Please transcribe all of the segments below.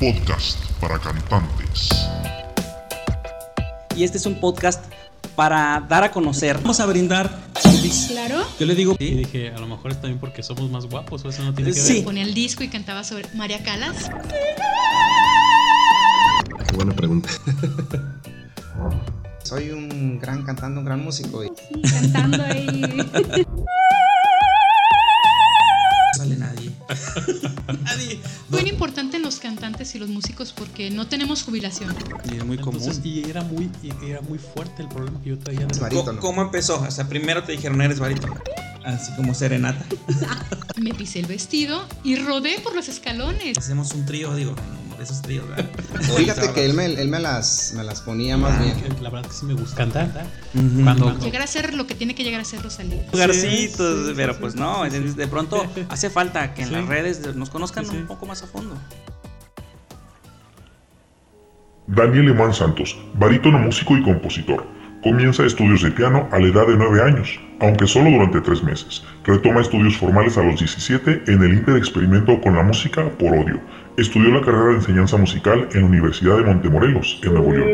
podcast para cantantes. Y este es un podcast para dar a conocer. Vamos a brindar. Claro. Yo le digo. Y dije, a lo mejor está bien porque somos más guapos, o eso no tiene que Sí. ver. Ponía el disco y cantaba sobre María Calas. Qué buena pregunta. Soy un gran cantante, un gran músico. Y cantando ahí. No sale nadie. Nadie. Muy importante en los cantantes y los músicos porque no tenemos jubilación. Y es muy común. Entonces, y era muy, y era muy fuerte el problema que yo traía. de- barítono. ¿Cómo empezó? O sea, primero te dijeron eres barítono. Así como serenata. Me pisé el vestido y rodé por los escalones. Hacemos un trío, digo, esos tríos, ¿verdad? Fíjate que él me, él me las, me las ponía más bien. La verdad que sí me gusta cantar. Cuando, Llegar a ser lo que tiene que llegar a ser Rosalía. Lugarcitos, Sí, sí, pero sí, pues sí. no, de, de pronto hace falta que en Sí. las redes nos conozcan Sí, sí. un poco más a fondo. Daniel Emán Santos, barítono músico y compositor. Comienza estudios de piano a la edad de 9 años, aunque solo durante 3 meses. Retoma estudios formales a los 17 en el Inter Experimento con la Música por Odio. Estudió la carrera de enseñanza musical en la Universidad de Montemorelos, en Nuevo León.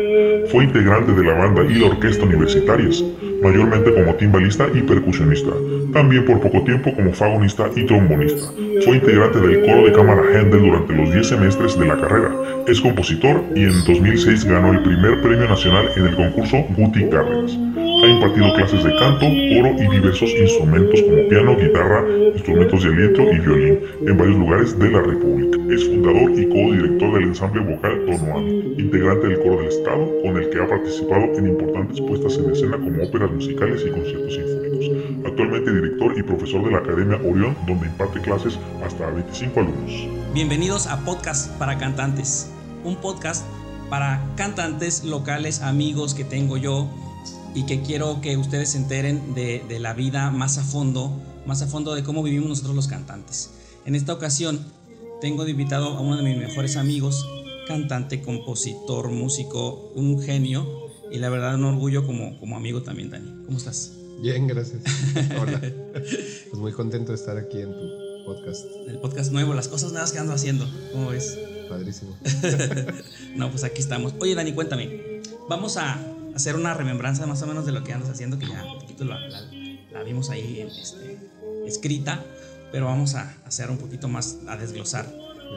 Fue integrante de la banda y la orquesta universitarias, mayormente como timbalista y percusionista. También por poco tiempo como fagonista y trombonista. Fue integrante del coro de cámara Händel durante los 10 semestres de la carrera. Es compositor y en 2006 ganó el primer premio nacional en el concurso Guti Cárdenas. Ha impartido clases de canto, coro y diversos instrumentos como piano, guitarra, instrumentos de aliento y violín en varios lugares de la República. Es fundador y co-director del ensamble vocal Tonoami, integrante del coro del Estado, con el que ha participado en importantes puestas en escena como musicales y conciertos sinfónicos. Actualmente director y profesor de la Academia Orión, donde imparte clases hasta a 25 alumnos. Bienvenidos a Podcast para Cantantes, un podcast para cantantes locales, amigos que tengo yo y que quiero que ustedes se enteren de, la vida más a fondo, más a fondo de cómo vivimos nosotros los cantantes. En esta ocasión tengo invitado a uno de mis mejores amigos, cantante, compositor, músico, un genio y la verdad un orgullo como, como amigo también, Dani. ¿Cómo estás? Bien, gracias. Hola. Pues muy contento de estar aquí en tu podcast. El podcast nuevo, las cosas nuevas que ando haciendo, ¿cómo ves? Padrísimo. No, pues aquí estamos. Oye, Dani, cuéntame. Vamos a hacer una remembranza más o menos de lo que andas haciendo, que ya un poquito la, la- la vimos ahí este, escrita, pero vamos a hacer un poquito más, a desglosar.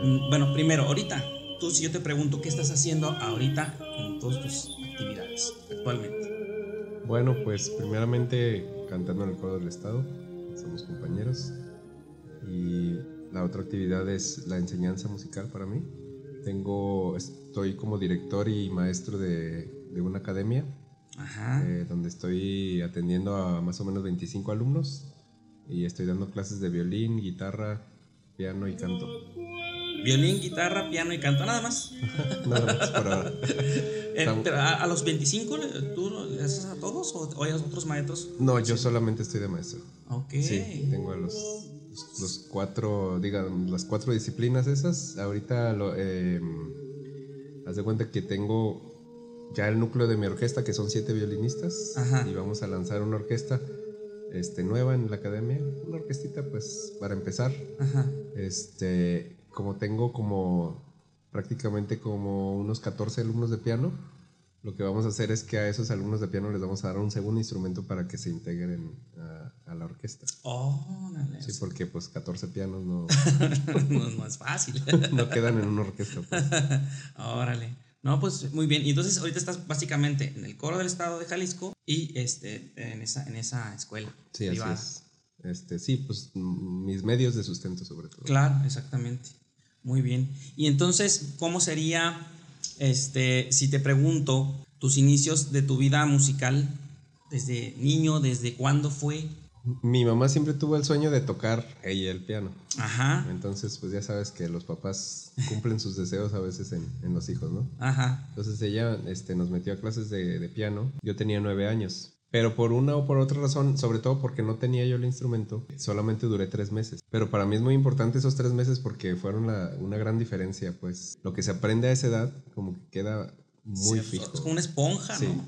Mm, Bueno, primero, ahorita, tú si yo te pregunto, ¿qué estás haciendo ahorita en todas tus actividades actualmente? Bueno, pues primeramente cantando en el coro del Estado. Somos compañeros. Y la otra actividad es la enseñanza musical para mí. Tengo, estoy como director y maestro de, de una academia Ajá. eh, donde estoy atendiendo a más o menos 25 alumnos y estoy dando clases de violín, guitarra, piano y canto. Violín, guitarra, piano y canto, nada más. Nada más por ahora. A, a los 25, ¿tú le haces a todos o, o hay otros maestros? No, yo solamente estoy de maestro. Ok. Sí, tengo los, los, los cuatro, digan, las cuatro disciplinas esas. Ahorita lo, eh, haz de cuenta que tengo ya el núcleo de mi orquesta, que son siete violinistas, Ajá. y vamos a lanzar una orquesta este, nueva en la academia. Una orquestita, pues, para empezar. Ajá. Este, como tengo como prácticamente como unos 14 alumnos de piano, lo que vamos a hacer es que a esos alumnos de piano les vamos a dar un segundo instrumento para que se integren a, a la orquesta. Órale. Sí, porque pues 14 pianos no, no, no es fácil. no quedan en una orquesta. pues. Órale. No, pues muy bien. Y entonces ahorita estás básicamente en el coro del estado de Jalisco y este en esa, en esa escuela. Sí, así privada. es. Este, sí, pues mis medios de sustento sobre todo. Claro, exactamente. Muy bien. Y entonces, ¿cómo sería, este, si te pregunto, tus inicios de tu vida musical desde niño, desde cuándo fue? Mi mamá siempre tuvo el sueño de tocar ella el piano. Ajá, Entonces, pues ya sabes que los papás cumplen sus deseos a veces en, en los hijos, ¿no? ajá. Entonces ella este, nos metió a clases de, de piano. Yo tenía nueve años. Pero por una o por otra razón, sobre todo porque no tenía yo el instrumento, solamente duré tres meses. Pero para mí es muy importante esos tres meses porque fueron la- una gran diferencia, pues lo que se aprende a esa edad como que queda muy Sí, fijo. Es como una esponja, Sí. ¿no?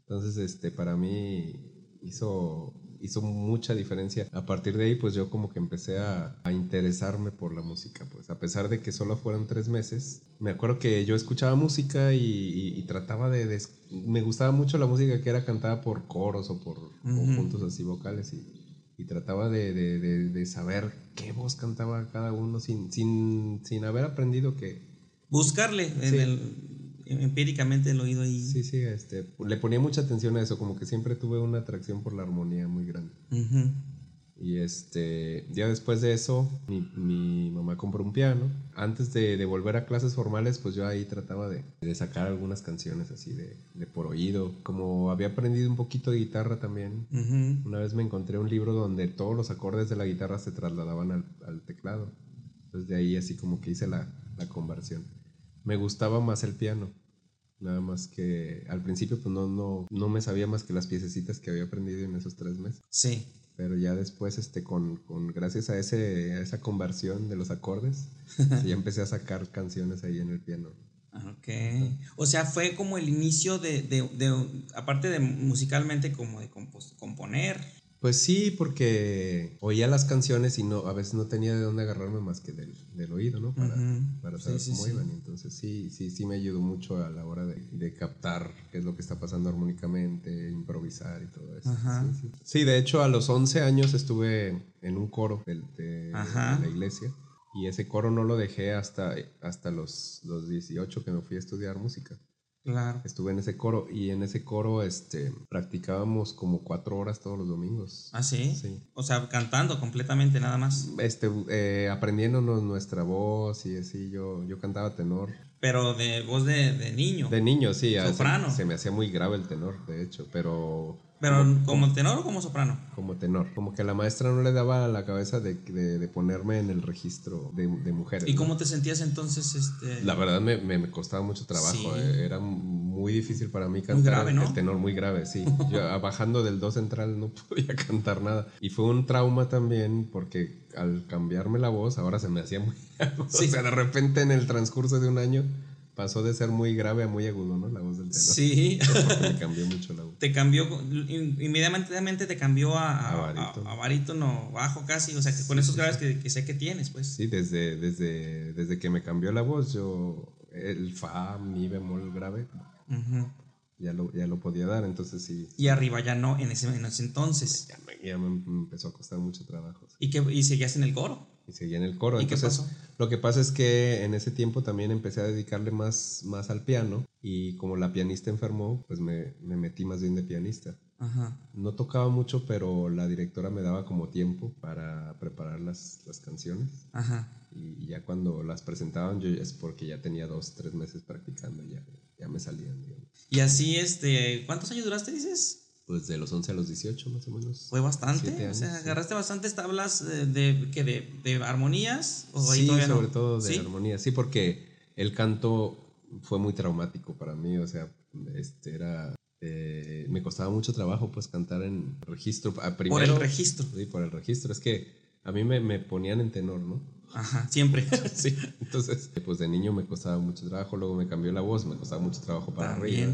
Entonces, este, para mí hizo, hizo mucha diferencia. A partir de ahí, pues yo como que empecé a, a interesarme por la música, pues a pesar de que solo fueron tres meses. Me acuerdo que yo escuchaba música y, y- y trataba de, de- Me gustaba mucho la música que era cantada por coros o por conjuntos así vocales y, y trataba de, de- de- de saber qué voz cantaba cada uno sin, sin, sin haber aprendido que, Buscarle en el, empíricamente el oído ahí. Sí, sí, este, le ponía mucha atención a eso, como que siempre tuve una atracción por la armonía muy grande. Y este, ya después de eso, mi, mi mamá compró un piano. Antes de, de volver a clases formales, pues yo ahí trataba de, de sacar algunas canciones así de, de por oído. Como había aprendido un poquito de guitarra también, una vez me encontré un libro donde todos los acordes de la guitarra se trasladaban al, al teclado. Entonces de ahí así como que hice la, la conversión. Me gustaba más el piano. Nada más que al principio pues no, no, no me sabía más que las piececitas que había aprendido en esos tres meses. Sí. Pero ya después, este, con, con gracias a, ese, a esa conversión de los acordes, ya empecé a sacar canciones ahí en el piano. Ok. O sea, fue como el inicio de, de- de- aparte de musicalmente, como de compos- componer. Pues sí, porque oía las canciones y no, a veces no tenía de dónde agarrarme más que del, del oído, ¿no? Para, para saber sí, cómo sí. iban. Entonces sí, sí, sí me ayudó mucho a la hora de, de captar qué es lo que está pasando armónicamente, improvisar y todo eso. Sí, de hecho a los 11 años estuve en un coro de, de la iglesia. Y ese coro no lo dejé hasta, hasta los, los 18 que me fui a estudiar música. Claro. Estuve en ese coro y en ese coro este, practicábamos como cuatro horas todos los domingos. ¿Ah, sí? Sí. O sea, cantando completamente nada más. Este, eh, aprendiéndonos nuestra voz y así, yo, yo cantaba tenor. Pero de voz de, de niño. De niño, sí. Soprano. Se, se me hacía muy grave el tenor, de hecho, pero Pero como tenor o como soprano. como tenor. Como que la maestra no le daba la cabeza de, de- de ponerme en el registro de, de mujeres. ¿Y ¿no? cómo te sentías entonces? Este... La verdad me, me- me costaba mucho trabajo. Sí. eh, Era muy difícil para mí cantar grave, el- ¿no? el tenor muy grave, sí. Yo bajando del do central no podía cantar nada. Y fue un trauma también porque al cambiarme la voz ahora se me hacía muy. Sí. O sea, de repente en el transcurso de un año pasó de ser muy grave a muy agudo, ¿no? La voz del tenor. Sí. Me cambió mucho la voz. te cambió, in- inmediatamente te cambió a, A barítono. a- a barítono bajo casi, o sea, que con esos graves que, que sé que tienes, pues. Sí, desde, desde, desde que me cambió la voz, yo el fa, mi bemol grave, Ujú. ya lo, ya lo podía dar. Entonces sí, Y arriba ya no, en ese, en ese entonces. ya me, ya me empezó a costar mucho trabajo. Y, que, y seguías en el coro. Y seguía en el coro. ¿Y qué Entonces, pasó? lo que pasa es que en ese tiempo también empecé a dedicarle más, más al piano. Y como la pianista enfermó, pues me, me metí más bien de pianista. Ajá. No tocaba mucho, pero la directora me daba como tiempo para preparar las, las canciones. Ajá. Y ya cuando las presentaban, yo es porque ya tenía dos, tres meses practicando, ya, ya me salían, digamos. Y así, este, ¿cuántos años duraste, dices? Pues de los 11 a los 18 más o menos. Fue bastante. O sea, sí. agarraste bastantes tablas eh, de, que de, de armonías. ¿O sí, no? sobre todo de ¿Sí? armonía. Sí, porque el canto fue muy traumático para mí. O sea, este era. eh, me costaba mucho trabajo, pues, cantar en registro. Por el registro. Sí, por el registro. Es que a mí me, me ponían en tenor, ¿no? Ajá, siempre. Sí. Entonces, pues de niño me costaba mucho trabajo. Luego me cambió la voz, me costaba mucho trabajo para arriba.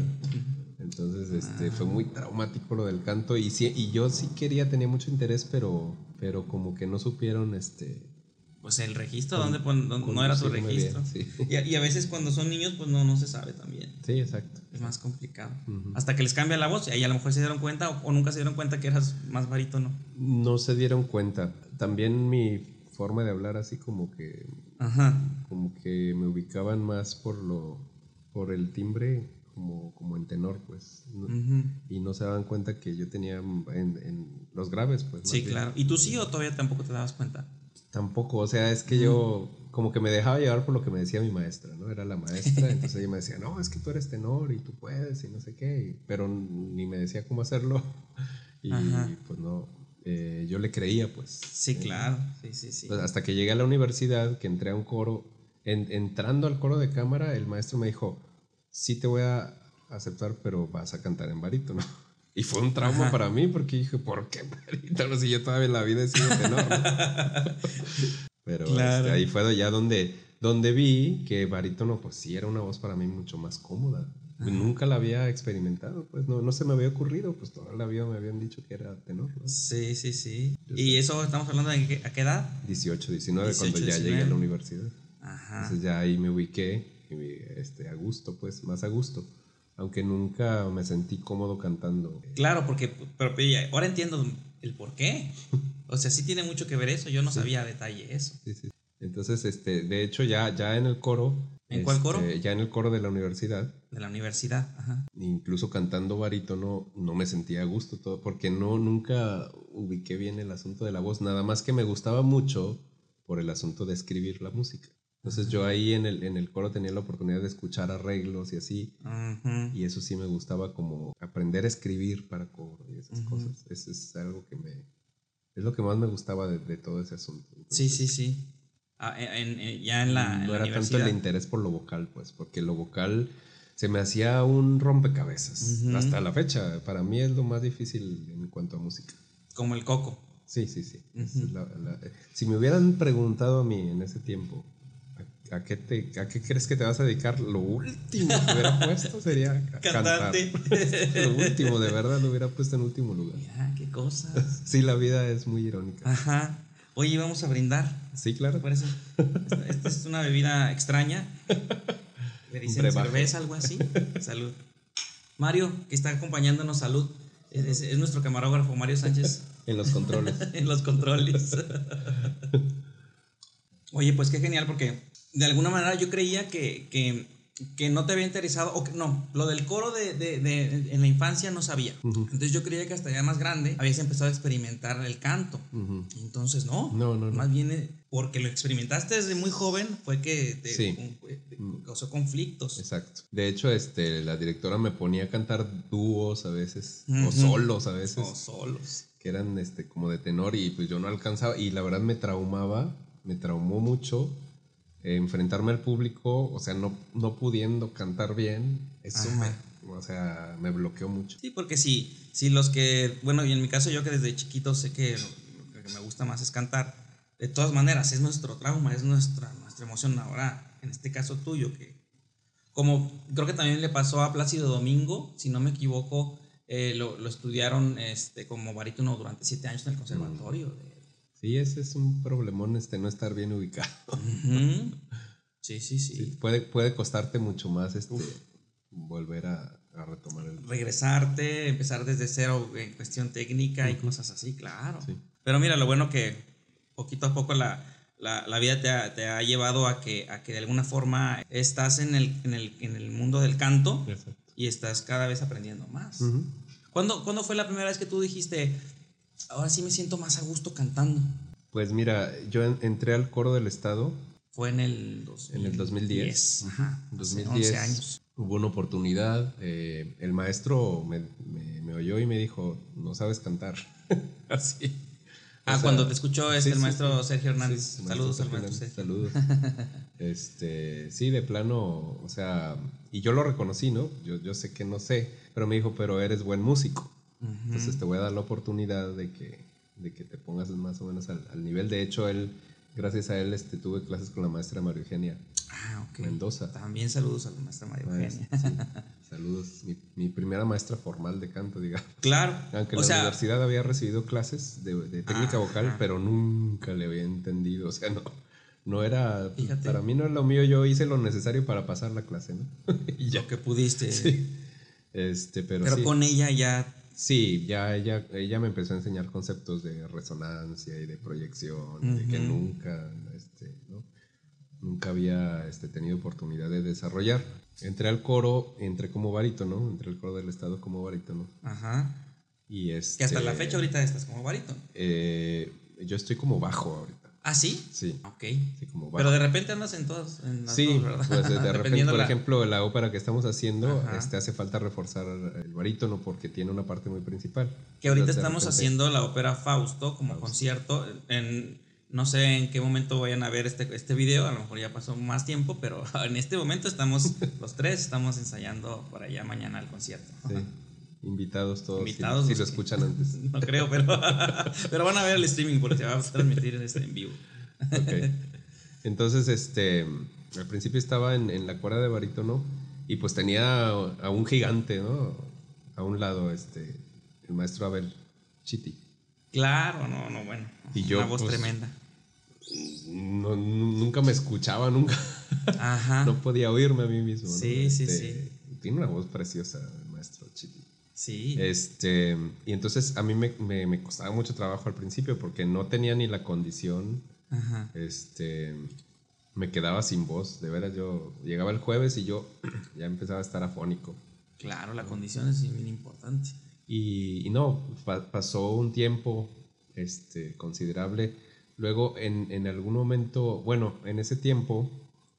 Entonces, este, fue muy traumático lo del canto. Y, sí, y yo sí quería, tenía mucho interés, pero, pero como que no supieron, este, Pues el registro, ¿dónde pon- dónde- no era tu conducirme bien, registro? sí. Y, a- y a veces cuando son niños, pues no, no se sabe también. Sí, exacto. Es más complicado. Hasta que les cambia la voz y ahí a lo mejor se dieron cuenta o, o nunca se dieron cuenta que eras más barítono. No se dieron cuenta. También mi forma de hablar así como que Ajá. como que me ubicaban más por lo por el timbre como, como en tenor pues No- y no se daban cuenta que yo tenía en, en los graves pues Sí, bien. claro. ¿Y tú sí o todavía tampoco te dabas cuenta? tampoco o sea es que yo como que me dejaba llevar por lo que me decía mi maestra no era la maestra entonces ella me decía no es que tú eres tenor y tú puedes y no sé qué pero ni me decía cómo hacerlo y Ajá. pues no eh, yo le creía pues Sí, claro. Sí, sí, sí. Pues hasta que llegué a la universidad, que entré a un coro, en- entrando al coro de cámara, el maestro me dijo, sí te voy a aceptar, pero vas a cantar en barítono. Y fue un trauma Ajá. para mí porque dije, ¿por qué barítono si yo todavía en la vida he sido tenor? ¿no? pero Claro. este, ahí fue ya donde, donde vi que barítono pues sí era una voz para mí mucho más cómoda. Nunca la había experimentado, pues no, no se me había ocurrido, pues toda la vida me habían dicho que era tenor. ¿no? Sí, sí, sí. Yo ¿Y sé. eso estamos hablando de qué- a qué edad? 18, 19, 18, cuando ya 19. llegué a la universidad. Ajá. Entonces ya ahí me ubiqué este, a gusto, pues más a gusto. Aunque nunca me sentí cómodo cantando. Claro, porque pero, ahora entiendo el por qué. O sea, sí tiene mucho que ver eso. Yo no sabía a detalle eso. Sí, sí. Entonces, este, de hecho, ya, ya en el coro. ¿En cuál este, coro? Ya en el coro de la universidad. De la universidad. Ajá. Incluso cantando barítono no me sentía a gusto todo, porque no, nunca ubiqué bien el asunto de la voz, nada más que me gustaba mucho por el asunto de escribir la música. Entonces yo ahí en el, en el coro tenía la oportunidad de escuchar arreglos y así, y eso sí me gustaba como aprender a escribir para coro y esas cosas. Eso es algo que me... Es lo que más me gustaba de, de todo ese asunto. Sí, Entonces, sí, sí. Ah, en- en- ya en la, en no la era tanto el interés por lo vocal, pues, porque lo vocal se me hacía un rompecabezas. Hasta la fecha, para mí es lo más difícil en cuanto a música. Como el coco. Sí, sí, sí. La- la- si me hubieran preguntado a mí en ese tiempo, ¿a, qué, te, ¿a qué crees que te vas a dedicar? Lo último que hubiera puesto sería Cantante. cantar. lo último, de verdad, lo hubiera puesto en último lugar. Mira, qué cosas. Sí, la vida es muy irónica. Ajá. Oye, vamos a brindar. Sí, ¿Te claro. parece? Esta, esta es una bebida extraña. Le dicen cerveza, algo así. Salud. Mario, que está acompañándonos, salud. Es- es nuestro camarógrafo, Mario Sánchez, En los controles. en los controles. Oye, pues qué genial, porque de alguna manera yo creía que, que, que no te había interesado, o que no, lo del coro de, de- de- en la infancia no sabía. Entonces yo creía que hasta ya más grande habías empezado a experimentar el canto. Entonces, no. No, no, no. Más bien, eh, porque lo experimentaste desde muy joven, fue que te, Sí. con- eh, te causó conflictos. Exacto. De hecho, este, la directora me ponía a cantar dúos a veces, o solos a veces, O solos. que eran este, como de tenor y pues yo no alcanzaba. Y la verdad me traumaba, me traumó mucho eh, enfrentarme al público, o sea, no, no pudiendo cantar bien. Eso Ajá. me, o sea, me bloqueó mucho. Sí, porque si, si los que, bueno, y en mi caso yo que desde chiquito sé que lo, lo que me gusta más es cantar, de todas maneras es nuestro trauma, es nuestra, nuestra emoción ahora, en este caso tuyo, que como creo que también le pasó a Plácido Domingo, si no me equivoco, eh, lo, lo estudiaron este, como barítono durante siete años en el conservatorio. de- Sí, ese es un problemón, este, no estar bien ubicado. Sí, sí, sí. Sí, puede, puede costarte mucho más este, volver a, a retomar el... regresarte, empezar desde cero en cuestión técnica y cosas así, claro. Sí. Pero mira, lo bueno que poquito a poco la, la, la vida te ha, te ha llevado a que, a que de alguna forma estás en el, en el, en el mundo del canto Exacto. y estás cada vez aprendiendo más. Ujú. ¿Cuándo, cuándo fue la primera vez que tú dijiste, ahora sí me siento más a gusto cantando? Pues mira, yo en- entré al coro del estado Fue en el, 2010. en el 2010. Ajá. En hace 2010 11 años. hubo una oportunidad. eh, el maestro me, me- me oyó y me dijo, no sabes cantar. Así. Ah, O sea, cuando te escuchó este sí, el maestro sí. Sergio Hernández. Sí, Saludos al Sergio maestro Hernández, Sergio. Saludos. este, sí, de plano, o sea, y yo lo reconocí, ¿no? Yo, yo sé que no sé, pero me dijo, pero eres buen músico. Entonces te voy a dar la oportunidad de que, de que te pongas más o menos al, al nivel. De hecho, él, gracias a él, este, tuve clases con la maestra María Eugenia. Ah, ok. Mendoza. También saludos a la maestra María Eugenia. Maestra, sí. Saludos. Mi, mi primera maestra formal de canto, digamos. Claro. Aunque en la sea, universidad había recibido clases de, de técnica vocal, pero nunca le había entendido. O sea, no, no era. Fíjate. Para mí no era lo mío. Yo hice lo necesario para pasar la clase, ¿no? y lo que pudiste. Sí. Este, pero, Pero sí. con ella ya. Sí, ya ella, ella me empezó a enseñar conceptos de resonancia y de proyección, de que nunca, este, ¿no? nunca había este, tenido oportunidad de desarrollar. Entré al coro, entré como barítono, entré al coro del estado como barítono. Ajá. Y este, Que hasta la fecha ahorita estás como barítono. eh, yo estoy como bajo ahorita. ¿Ah, sí? Sí, Ok. sí, como. Pero de repente andas en todas. En las Sí, dos, ¿verdad? pues de repente, por la- ejemplo, la ópera que estamos haciendo, Ajá. este, hace falta reforzar el barítono porque tiene una parte muy principal. Que ahorita Entonces, estamos repente- haciendo la ópera Fausto como Fausto. concierto. En, no sé en qué momento vayan a ver este, este video, a lo mejor ya pasó más tiempo, pero en este momento estamos, los tres estamos ensayando por allá mañana el concierto. Sí, invitados todos. si- Invitados, Si, los lo escuchan antes. No creo, pero, pero van a ver el streaming porque se va a transmitir en, este, en vivo. Ok. Entonces, este, al principio estaba en, en la cuerda de barítono Y pues tenía a un gigante, ¿no? A un lado, este, el maestro Abel Chiti. Claro, no, no, bueno. Y yo, Una voz pues, tremenda. No, nu- nunca me escuchaba, nunca. Ajá. No podía oírme a mí mismo. ¿no? Sí, sí, Este, Tiene una voz preciosa. Sí. Este, y entonces a mí me, me- me costaba mucho trabajo al principio porque no tenía ni la condición. Ajá. Este, me quedaba sin voz. De veras, yo llegaba el jueves y yo ya empezaba a estar afónico. Claro, la condición es bien importante. Y, y no, pa- pasó un tiempo este, considerable. Luego, en, en algún momento, bueno, en ese tiempo,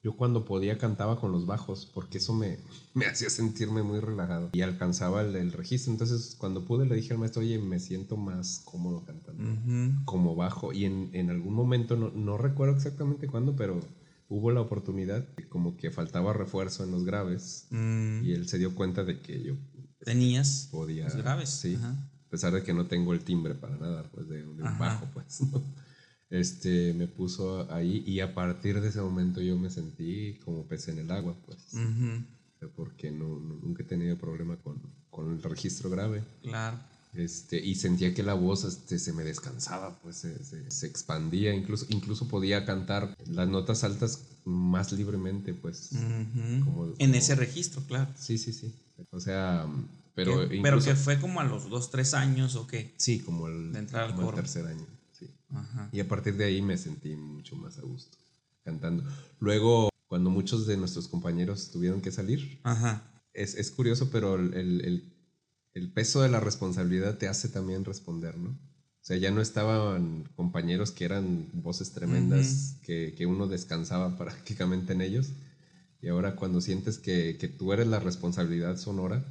yo cuando podía cantaba con los bajos, porque eso me, me hacía sentirme muy relajado y alcanzaba el, el registro. Entonces, cuando pude, le dije al maestro, oye, me siento más cómodo cantando como bajo. Y en, en algún momento, no, no recuerdo exactamente cuándo, pero hubo la oportunidad, como que faltaba refuerzo en los graves. Mm, Y él se dio cuenta de que yo Tenías podía. los graves. Sí. Ajá. A pesar de que no tengo el timbre para nada, pues de, de un Ajá. bajo, pues. ¿no? Este, me puso ahí y a partir de ese momento yo me sentí como pez en el agua, pues. Porque no, no- nunca he tenido problema con, con el registro grave. Claro. Este, y sentía que la voz este, se me descansaba, pues se, se- se expandía, incluso, incluso podía cantar las notas altas más libremente, pues. Como- en ese registro, claro. Sí, sí, sí. O sea, pero ¿Qué- incluso- pero que fue como a los dos, tres años o qué. Sí, como el, De entrar al como el tercer año. Ajá. Y a partir de ahí me sentí mucho más a gusto cantando. Luego, cuando muchos de nuestros compañeros tuvieron que salir, Ajá. es, es curioso, pero el, el- el- el peso de la responsabilidad te hace también responder, ¿no? O sea, ya no estaban compañeros que eran voces tremendas, que, que uno descansaba prácticamente en ellos. Y ahora cuando sientes que, que tú eres la responsabilidad sonora,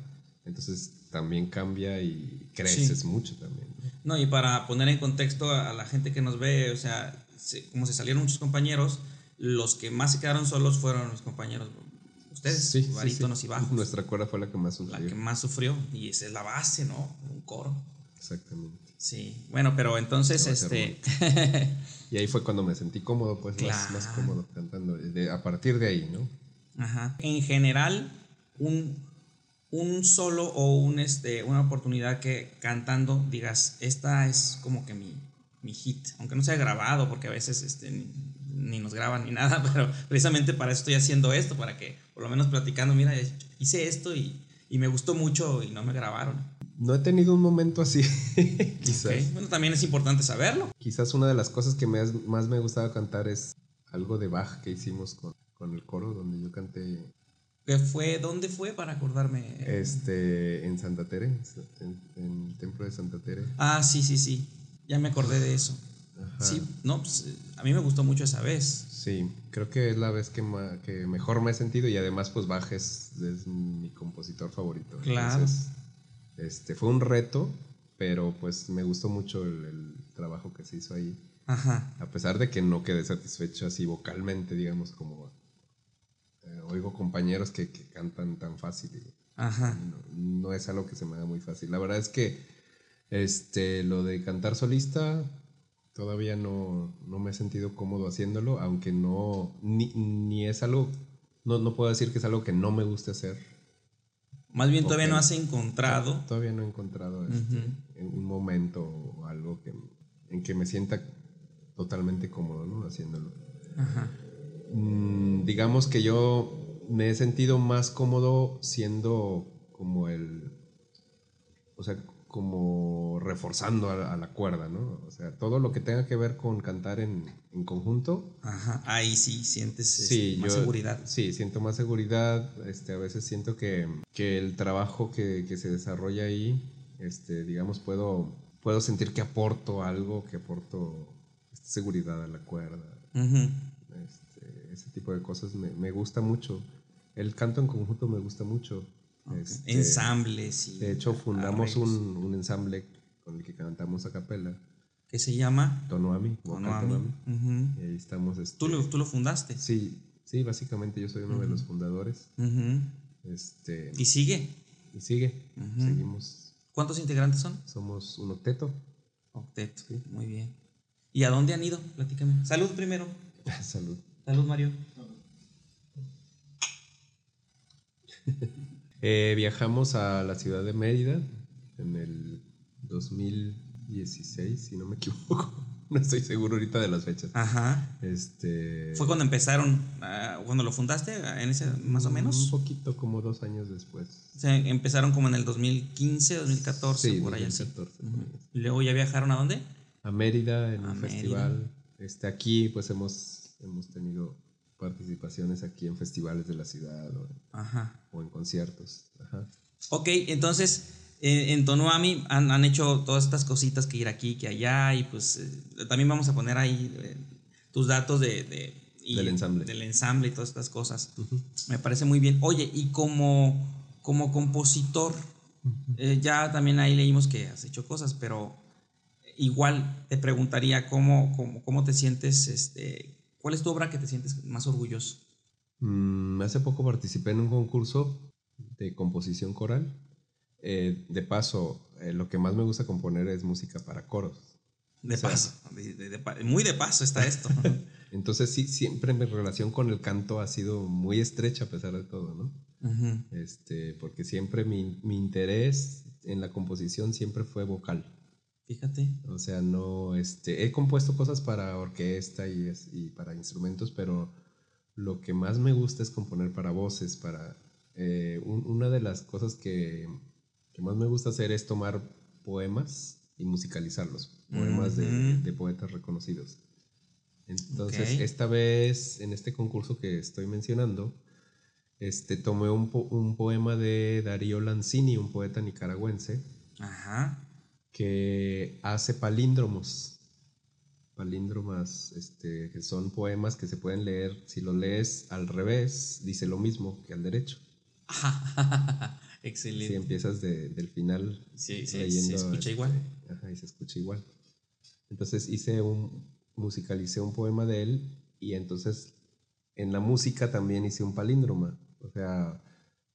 entonces también cambia y creces Sí. mucho también. ¿no? No, y para poner en contexto a, la gente que nos ve, o sea, se- como se salieron muchos compañeros, los que más se quedaron solos fueron los compañeros, ustedes, Sí, barítonos sí. y bajos. Nuestra cuerda fue la que más La sufrió. que más sufrió, y esa es la base, ¿no? Un coro. Exactamente. Sí. Bueno, pero entonces, este. Y ahí fue cuando me sentí cómodo, pues más, más cómodo cantando. De- a partir de ahí, ¿no? Ajá. En general, un, un solo o un, este, una oportunidad que cantando digas, esta es como que mi, mi hit, aunque no sea grabado, porque a veces este, ni, ni nos graban ni nada, pero precisamente para eso estoy haciendo esto, para que por lo menos platicando, mira, hice esto y, y me gustó mucho y no me grabaron. No he tenido un momento así, quizás. Bueno, también es importante saberlo. Quizás una de las cosas que me has- más me gustaba cantar es algo de Bach que hicimos con, con el coro, donde yo canté ¿Qué fue? ¿Dónde fue para acordarme? este, en Santa Tere, en, en el templo de Santa Tere. Ah, sí, sí, sí. Ya me acordé de eso. Ajá. Sí, no, pues, a mí me gustó mucho esa vez. Sí, creo que es la vez que, ma- que mejor me he sentido y además pues Bach es, es mi compositor favorito. Claro. Entonces, este, fue un reto, pero pues me gustó mucho el, el trabajo que se hizo ahí. Ajá. A pesar de que no quedé satisfecho así vocalmente, digamos, como eh, oigo compañeros que, que cantan tan fácil y Ajá. no, no es algo que se me haga muy fácil. La verdad es que este, lo de cantar solista todavía no, no me he sentido cómodo haciéndolo, aunque no, ni, ni es algo, no, no puedo decir que es algo que no me guste hacer. Más bien todavía no has encontrado. Todavía no he encontrado este, un momento o algo que, en que me sienta totalmente cómodo ¿no? haciéndolo. Ajá. Mm, digamos que yo me he sentido más cómodo siendo como el, o sea, como reforzando a, a la cuerda, ¿no? O sea, todo lo que tenga que ver con cantar en, en conjunto. Ajá. Ahí sí sientes este, más yo, seguridad. Sí, siento más seguridad. Este, a veces siento que, que el trabajo que, que se desarrolla ahí, este, digamos, puedo, puedo sentir que aporto algo, que aporto este, seguridad a la cuerda. Este, ese tipo de cosas me, me gusta mucho. El canto en conjunto me gusta mucho. Este, Ensambles y. De hecho, fundamos un, un ensamble con el que cantamos a capela, que se llama Tonoami, Tonoami. Y ahí estamos. este, ¿Tú, lo, tú lo fundaste. Sí, sí, básicamente yo soy uno de los fundadores. Este, Y sigue. y sigue, seguimos. ¿Cuántos integrantes son? Somos un octeto. Octeto. Muy bien. ¿Y a dónde han ido? Platícame. Salud primero. Salud. Salud, Mario. Eh, viajamos a la ciudad de Mérida en el 2016, si no me equivoco. No estoy seguro ahorita de las fechas. Ajá. Este. ¿Fue cuando empezaron, ah, cuando lo fundaste, en ese más o Un menos? poquito, como dos años después. O sea, empezaron como en el 2015, 2014, Sí, por allá así. 2014, Ujú. por ahí. Y luego ya viajaron a dónde? A Mérida en A un Mérida. festival. Este, aquí, pues hemos, hemos tenido participaciones aquí en festivales de la ciudad o, Ajá. o en conciertos. Ajá. Ok, entonces eh, en Tonuami han, han hecho todas estas cositas que ir aquí, que allá, y pues eh, también vamos a poner ahí eh, tus datos de, de- y- Del ensamble. Del ensamble y todas estas cosas. Me parece muy bien. Oye, y como, como compositor, ya también ahí leímos que has hecho cosas, pero igual te preguntaría cómo, cómo, cómo te sientes, este, ¿cuál es tu obra que te sientes más orgulloso? Mm, hace poco participé en un concurso de composición coral. Eh, de paso, eh, lo que más me gusta componer es música para coros. De O sea, paso, de- de- de pa- muy de paso está esto. Entonces sí, siempre mi relación con el canto ha sido muy estrecha a pesar de todo, ¿no? Este, porque siempre mi, mi interés en la composición siempre fue vocal. Fíjate. O sea, no, este, he compuesto cosas para orquesta y, es- y para instrumentos, pero lo que más me gusta es componer para voces, para... eh, un- una de las cosas que, que más me gusta hacer es tomar poemas y musicalizarlos, poemas de, Ujú. de poetas reconocidos. Entonces, Ok. esta vez, en este concurso que estoy mencionando, este, tomé un, po- un poema de Darío Lanzini, un poeta nicaragüense, Ajá. Que hace palíndromos. Palíndromas, este, que son poemas que se pueden leer, si lo lees al revés, dice lo mismo que al derecho. Si Excelente. empiezas de- del final Sí, sí, leyendo. se escucha este, igual. Ajá, y se escucha igual. Entonces hice un, musicalicé un poema de él y entonces en la música también hice un palíndroma. O sea,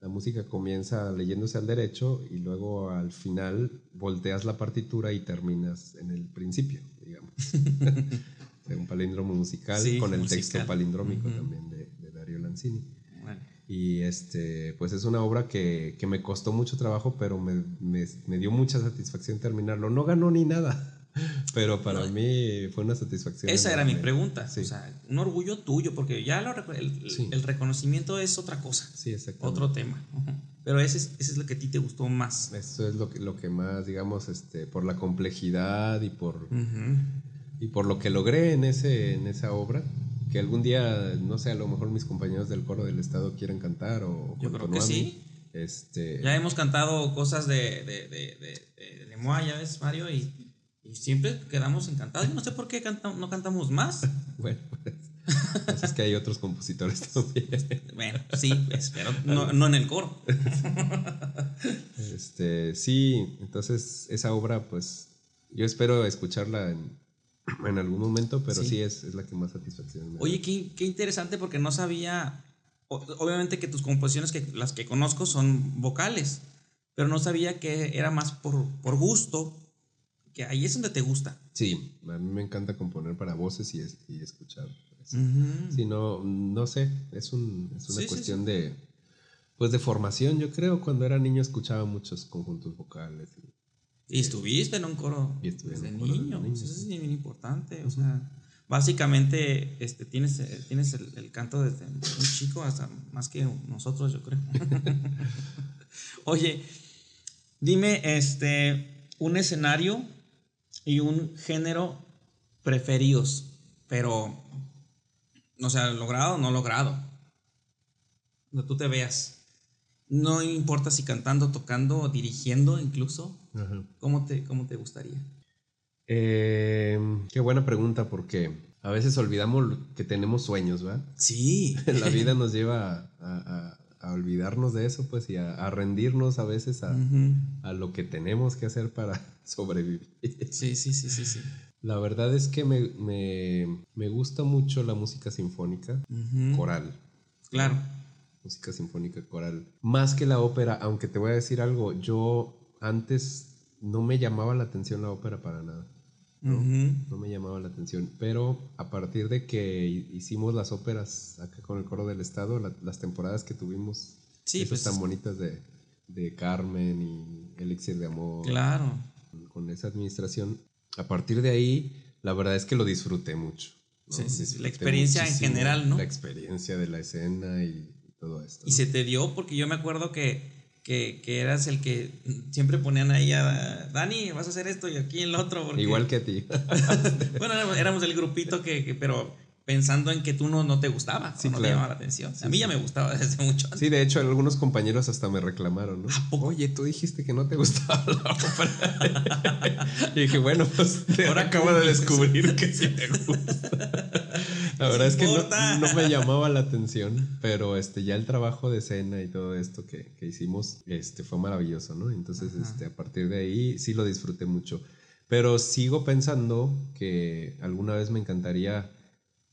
la música comienza leyéndose al derecho y luego al final volteas la partitura y terminas en el principio, digamos. Un palíndromo musical Sí, con el musical. texto palindrómico también de, de Darío Lanzini. Bueno, Y este, pues es una obra que, que me costó mucho trabajo, pero me, me- me dio mucha satisfacción terminarlo. No ganó ni nada, pero para No. mí fue una satisfacción. esa era mi pregunta. Sí. O sea, un orgullo tuyo, porque ya lo el, Sí. el reconocimiento es otra cosa, Sí, exactamente. otro tema. Pero ese es, ese es lo que a ti te gustó más. Eso es lo que, lo que más, digamos, este, por la complejidad y por, Ujú. y por lo que logré en, ese, en esa obra. Que algún día, no sé, a lo mejor mis compañeros del coro del Estado quieren cantar o Yo creo que sí. Este, Ya hemos cantado cosas de, de, de, de, de- de Moa, ya ves, Mario, y, y siempre quedamos encantados. Yo no sé por qué canta- no cantamos más. Bueno, pues, es que hay otros compositores también. Bueno, sí, pues, pero no, no en el coro. Este, sí, entonces esa obra, pues yo espero escucharla en, en algún momento, pero Sí. sí, es, es la que más satisfacción me da. Oye, qué, qué interesante porque no sabía, obviamente que tus composiciones, que las que conozco son vocales, pero no sabía que era más por, por gusto, que ahí es donde te gusta. Sí, a mí me encanta componer para voces y, es- y escuchar. eso. Sí, no, no sé, es, un, es una Sí, sí, cuestión de, pues de formación, yo creo. Cuando era niño escuchaba muchos conjuntos vocales. y- Y estuviste en un coro Y estuve en desde un niño, pues eso es bien importante, o sea, básicamente este, tienes, eh, tienes el, el canto desde un chico hasta más que nosotros, yo creo. Oye, dime este, un escenario y un género preferidos, pero, o sea, logrado o no logrado, donde tú te veas. No importa si cantando, tocando, o dirigiendo incluso. Ajá. ¿Cómo te, cómo te gustaría? Eh, qué buena pregunta, porque a veces olvidamos que tenemos sueños, ¿verdad? Sí. la vida nos lleva a, a- a olvidarnos de eso, pues, y a, a rendirnos a veces a, a lo que tenemos que hacer para sobrevivir. Sí, sí, sí, sí, sí. La verdad es que me, me- me gusta mucho la música sinfónica coral. Claro. Música sinfónica coral. Más que la ópera, aunque te voy a decir algo, yo antes no me llamaba la atención la ópera para nada. ¿No? Me llamaba la atención. Pero a partir de que hi- hicimos las óperas acá con el coro del Estado, la- las temporadas que tuvimos Sí, Esas pues, tan bonitas de, de Carmen y Elixir de Amor. Claro. Con esa administración. A partir de ahí, la verdad es que lo disfruté mucho. ¿no? Sí, sí, sí, la Disfruté experiencia en general, ¿no? La experiencia de la escena y todo esto. Y ¿no? se te dio porque yo me acuerdo que, que, que eras el que siempre ponían ahí a Dani, vas a hacer esto y aquí el otro. porque- Igual que a ti. Bueno, éramos, éramos el grupito que, que- pero pensando en que tú no, no te gustaba, Sí, o no te llamaba la atención. a mí ya me gustaba desde mucho antes. Sí, de hecho, algunos compañeros hasta me reclamaron, ¿no? ¿A poco? Oye, tú dijiste que no te gustaba la ópera. y dije, bueno, pues Ahora acabo de descubrir que sí te gusta. La verdad es que no, no me llamaba la atención, pero este, ya el trabajo de escena y todo esto que, que hicimos este, fue maravilloso, ¿no? Entonces, este, a partir de ahí sí lo disfruté mucho. Pero sigo pensando que alguna vez me encantaría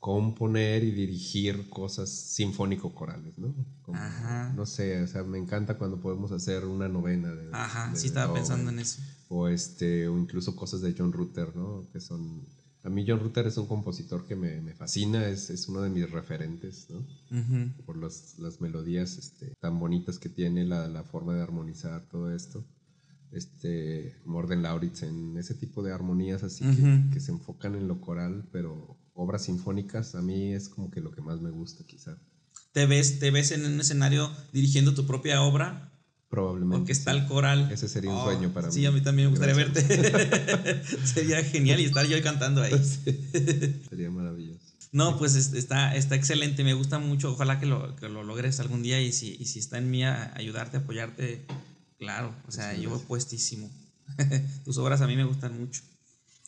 componer y dirigir cosas sinfónico-corales, ¿no? Como, Ajá. No sé, o sea, me encanta cuando podemos hacer una novena de... Ajá, de sí estaba pensando en eso. O, este, o incluso cosas de John Rutter, ¿no? Que son... A mí John Rutter es un compositor que me, me fascina, es, es uno de mis referentes, ¿no? Ujú. Por las, las melodías este, tan bonitas que tiene, la, la forma de armonizar todo esto. Este, Morden Lauritsen, ese tipo de armonías así que- que, se enfocan en lo coral, pero obras sinfónicas a mí es como que lo que más me gusta quizá. ¿Te ves, ¿Te ves en un escenario dirigiendo tu propia obra? Probablemente. Porque está sí. el coral. Ese sería un Oh, sueño para Sí, mí. a mí también me gustaría Gracias. verte. Sería genial y estar yo cantando ahí. Sería maravilloso. No, pues es- está, está excelente, me gusta mucho. Ojalá que lo, que lo logres algún día y si, y si está en mí a- ayudarte, apoyarte, claro. O sea, yo puestísimo. Tus obras a mí me gustan mucho.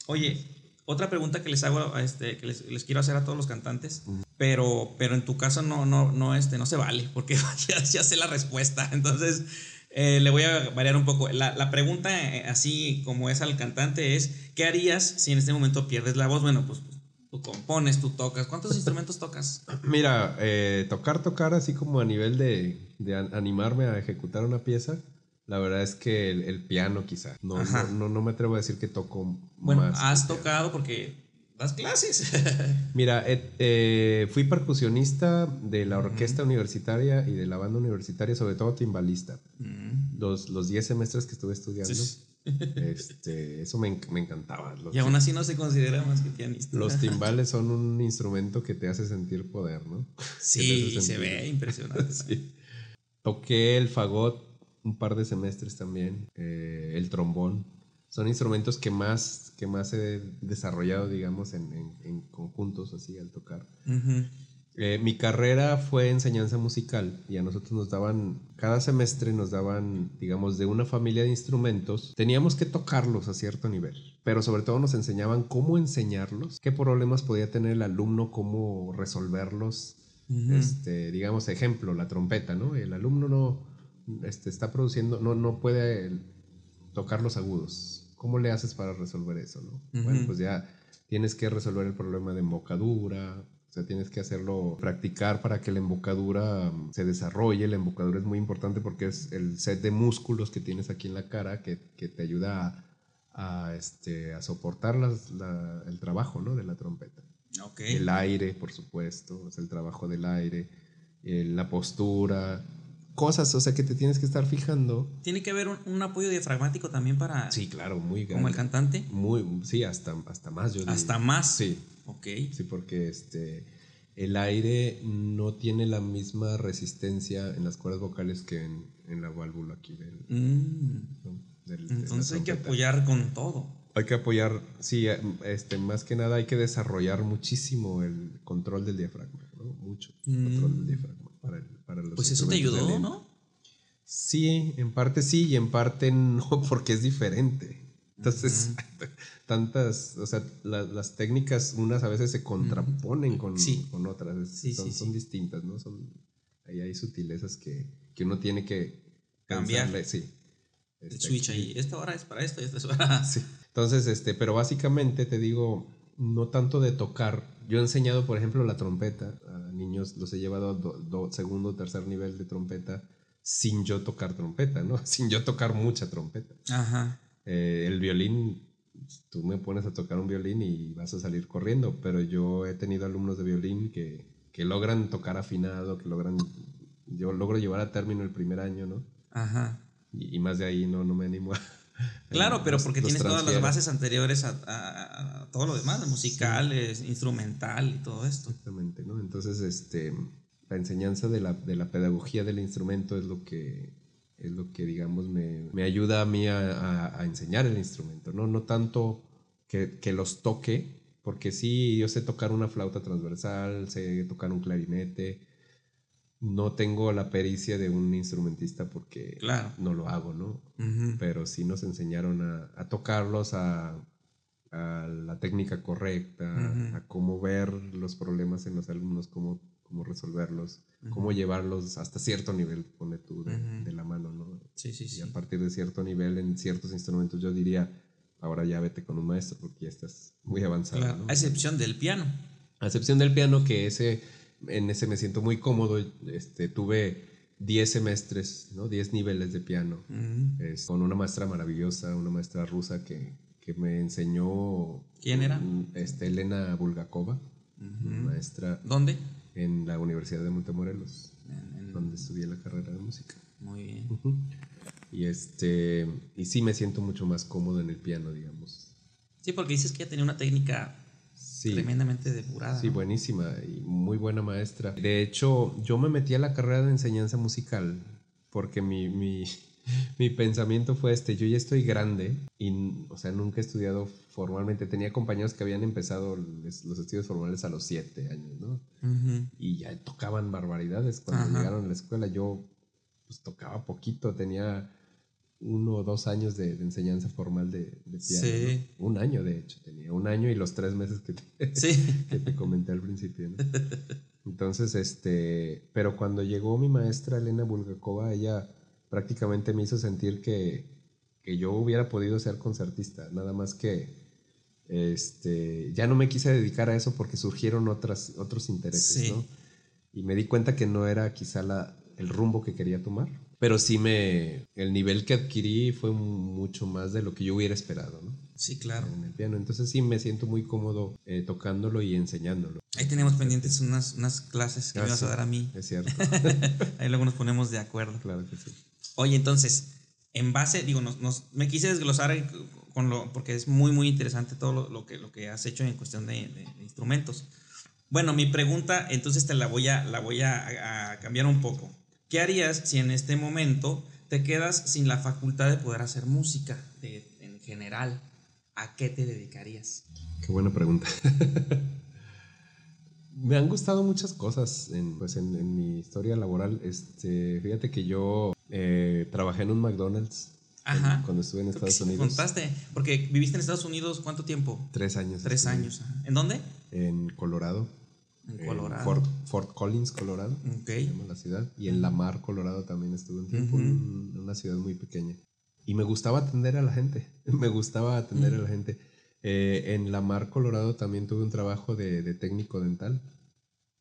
Oye, otra pregunta que les hago, este, que les, les quiero hacer a todos los cantantes, pero, pero en tu caso no, no, no, este, no se vale, porque ya, ya sé la respuesta. Entonces, eh, le voy a variar un poco. La, la pregunta, eh, así como es al cantante, es: ¿qué harías si en este momento pierdes la voz? Bueno, pues tú compones, tú tocas. ¿Cuántos instrumentos tocas? Mira, eh, tocar, tocar así como a nivel de, de an- animarme a ejecutar una pieza, la verdad es que el, el piano quizá. No, no, no, no me atrevo a decir que toco Bueno, más. has que piano. tocado porque das clases. Mira, eh, eh, fui percusionista de la orquesta universitaria y de la banda universitaria, sobre todo timbalista. Mm. Los, los 10 semestres que estuve estudiando, Sí. este, eso me, me encantaba. Los, y aún así no se considera más que pianista. los timbales son un instrumento que te hace sentir poder, ¿no? Sí, hace se sentir- ve impresionante. Sí. Toqué el fagot un par de semestres también, eh, el trombón. Son instrumentos que más, que más he desarrollado, digamos, en, en- en conjuntos, así, al tocar. Eh, mi carrera fue enseñanza musical y a nosotros nos daban, cada semestre nos daban, digamos, de una familia de instrumentos, teníamos que tocarlos a cierto nivel, pero sobre todo nos enseñaban cómo enseñarlos, qué problemas podía tener el alumno, cómo resolverlos. Este, digamos, ejemplo, la trompeta, ¿no? El alumno no este, está produciendo, no, no puede tocar los agudos. ¿Cómo le haces para resolver eso, no? Bueno, pues ya tienes que resolver el problema de embocadura, o sea, tienes que hacerlo, practicar para que la embocadura mm, se desarrolle. La embocadura es muy importante porque es el set de músculos que tienes aquí en la cara que, que te ayuda a, a, este, a soportar las- la- el trabajo, ¿no? De la trompeta. El aire, por supuesto, es el trabajo del aire, eh, la postura, cosas, o sea, que te tienes que estar fijando. Tiene que haber un, un apoyo diafragmático también para. Sí, claro, muy grande. Como el cantante. Muy, sí, hasta, hasta más, yo diría. Hasta más. Sí, Ok. sí, porque este, el aire no tiene la misma resistencia en las cuerdas vocales que en, en la válvula aquí del, Mm. Entonces hay que apoyar con todo. Hay que apoyar, sí, eh, este, más que nada hay que desarrollar muchísimo el control del diafragma, ¿no? Mucho control del diafragma para, el- para los. Pues eso te ayudó. ¿no? Sí, en parte sí y en parte no, porque es diferente. Entonces, tantas, o sea, la- las técnicas unas a veces se contraponen con, Sí. con otras, Sí, son, sí, son sí. distintas, ¿no? Son, ahí hay sutilezas que, que uno tiene que Cambiar. pensarle, sí. El Este, switch ahí. Esta hora es para esto y esta es para. Sí. Entonces, este, pero básicamente te digo, no tanto de tocar. Yo he enseñado, por ejemplo, la trompeta a niños, los he llevado a do- do- segundo o tercer nivel de trompeta sin yo tocar trompeta, ¿no? Sin yo tocar mucha trompeta. Ajá. Eh, el violín, tú me pones a tocar un violín y vas a salir corriendo, pero yo he tenido alumnos de violín que, que logran tocar afinado, que logran yo logro llevar a término el primer año, ¿no? Ajá. Y, y más de ahí no, no me animo a... Claro, pero porque los tienes todas las bases anteriores a, a- a todo lo demás, musicales, instrumental y todo esto. Exactamente, ¿no? Entonces, este, la enseñanza de la, de la pedagogía del instrumento es lo que, es lo que digamos, me, me ayuda a mí a, a- a enseñar el instrumento, ¿no? No tanto que, que los toque, porque sí, yo sé tocar una flauta transversal, sé tocar un clarinete, no tengo la pericia de un instrumentista porque Claro. no lo hago, ¿no? Pero sí nos enseñaron a, a tocarlos, a, a la técnica correcta, a cómo ver los problemas en los alumnos, cómo, cómo resolverlos, cómo llevarlos hasta cierto nivel, pone tú, de, la mano, ¿no? Sí, sí, sí. Y a partir de cierto nivel, en ciertos instrumentos, yo diría, ahora ya vete con un maestro porque ya estás muy avanzado, Claro, ¿no? A excepción del piano. A excepción del piano, que ese, en ese me siento muy cómodo, este, tuve 10 semestres, ¿no? 10 niveles de piano Ujú. es con una maestra maravillosa, una maestra rusa que, que me enseñó. ¿Quién era? mm, Este, Elena Bulgakova, maestra ¿Dónde? en la Universidad de Montemorelos, En- en- donde estudié la carrera de música. Muy bien. Y este y sí me siento mucho más cómodo en el piano, digamos. Sí, porque dices que ella tenía una técnica Sí. tremendamente depurada. Sí, ¿no? buenísima y muy buena maestra. De hecho, yo me metí a la carrera de enseñanza musical porque mi, mi, mi pensamiento fue este, yo ya estoy grande y, o sea, nunca he estudiado formalmente. Tenía compañeros que habían empezado les- los estudios formales a los siete años, ¿no? Y ya tocaban barbaridades. Cuando Ajá. llegaron a la escuela yo pues tocaba poquito, tenía uno o dos años de, de enseñanza formal de, de piano. Sí. ¿no? Un año, de hecho, tenía un año y los tres meses que, te- Sí. que te comenté al principio. ¿no? Entonces, este, pero cuando llegó mi maestra Elena Bulgakova, ella prácticamente me hizo sentir que, que yo hubiera podido ser concertista, nada más que este, ya no me quise dedicar a eso porque surgieron otras, otros intereses, Sí. ¿no? Y me di cuenta que no era quizá la, el rumbo que quería tomar. Pero sí me. El nivel que adquirí fue mucho más de lo que yo hubiera esperado, ¿no? Sí, claro. En el piano. Entonces sí me siento muy cómodo eh, tocándolo y enseñándolo. Ahí tenemos pendientes unas, unas clases que Ah, me vas sí, a dar a mí. Es cierto. Ahí luego nos ponemos de acuerdo. claro que sí. Oye, entonces, en base, digo, nos, nos- me quise desglosar con lo, porque es muy, muy interesante todo lo, lo que, lo que has hecho en cuestión de, de- de instrumentos. Bueno, mi pregunta, entonces te la voy, a, la voy a, a cambiar un poco. ¿Qué harías si en este momento te quedas sin la facultad de poder hacer música de- en general? ¿A qué te dedicarías? Qué buena pregunta. Me han gustado muchas cosas en, pues en, en mi historia laboral. Este, fíjate que yo eh, trabajé en un McDonald's Ajá. cuando estuve en Estados sí me Unidos. contaste, porque viviste en Estados Unidos cuánto tiempo? Tres años. Tres estuve años. ajá. ¿En dónde? En Colorado. En Colorado. Fort, Fort Collins, Colorado. Ok. se llama la ciudad. Y en Lamar, Colorado también estuve un tiempo, en una ciudad muy pequeña. Y me gustaba atender a la gente, me gustaba atender a la gente. Eh, en Lamar, Colorado también tuve un trabajo de, de técnico dental,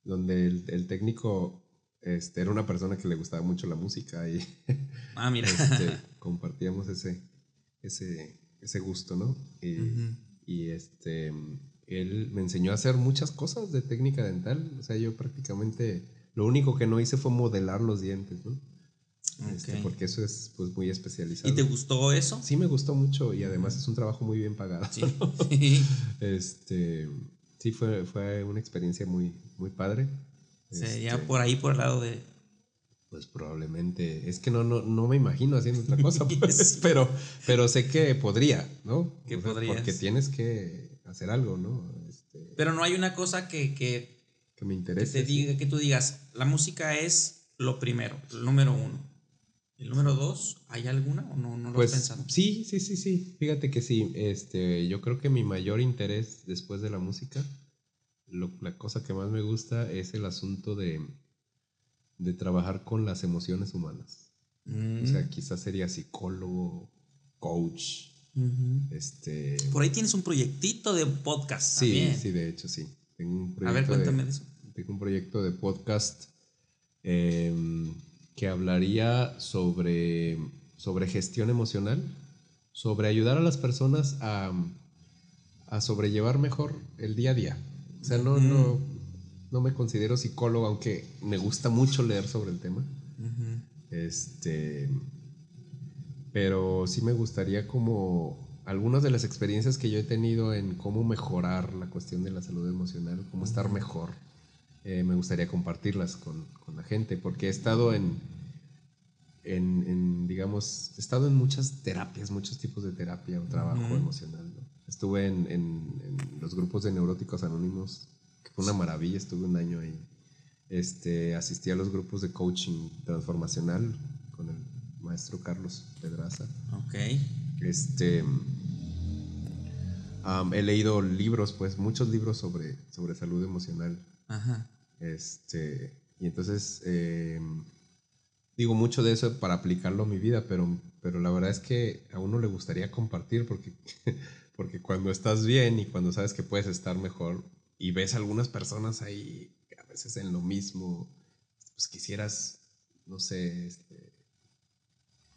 donde el, el técnico este, era una persona que le gustaba mucho la música y Ah, mira. este, compartíamos ese, ese, ese gusto, ¿no? Y, este, él me enseñó a hacer muchas cosas de técnica dental. O sea, yo prácticamente lo único que no hice fue modelar los dientes, ¿no? Este, porque eso es pues muy especializado. ¿Y te gustó eso? Sí, me gustó mucho y además es un trabajo muy bien pagado. Sí. Este, sí, fue, fue una experiencia muy, muy padre. Sería Este, por ahí, por el lado de. Pues probablemente. Es que no, no, no me imagino haciendo otra cosa, pues, pero, pero sé que podría, ¿no? Que O sea, podrías. Porque tienes que hacer algo, ¿no? Este, Pero no hay una cosa que, que, que me que interese. te sí. diga, que tú digas, la música es lo primero, el número uno. ¿El número dos? ¿Hay alguna o no, no lo Pues has pensado? sí, sí, sí, sí. Fíjate que sí. Este, yo creo que mi mayor interés después de la música, lo- la cosa que más me gusta es el asunto de, de trabajar con las emociones humanas. Mm, O sea, quizás sería psicólogo, coach, este. Por ahí tienes un proyectito de podcast Sí, también. sí, de hecho, sí. Tengo un A ver, proyecto cuéntame de, de eso. tengo un proyecto de podcast em, que hablaría sobre, sobre gestión emocional, sobre ayudar a las personas a, a sobrellevar mejor el día a día. O sea, no, no, no me considero psicólogo, aunque me gusta mucho leer sobre el tema. Este, pero sí me gustaría como algunas de las experiencias que yo he tenido en cómo mejorar la cuestión de la salud emocional, cómo estar mejor, eh, me gustaría compartirlas con, con, la gente, porque he estado en, en, en, digamos, he estado en muchas terapias, muchos tipos de terapia o trabajo emocional. ¿no? Estuve en, en, los grupos de neuróticos anónimos, que fue una maravilla, estuve un año ahí. Este, asistí a los grupos de coaching transformacional con el maestro Carlos Pedraza. Ok. Este, he leído libros, pues muchos libros sobre, sobre salud emocional. Ajá. Este, y entonces em, digo mucho de eso para aplicarlo a mi vida, pero, pero la verdad es que a uno le gustaría compartir porque, porque cuando estás bien y cuando sabes que puedes estar mejor y ves a algunas personas ahí a veces en lo mismo, pues quisieras, no sé, este,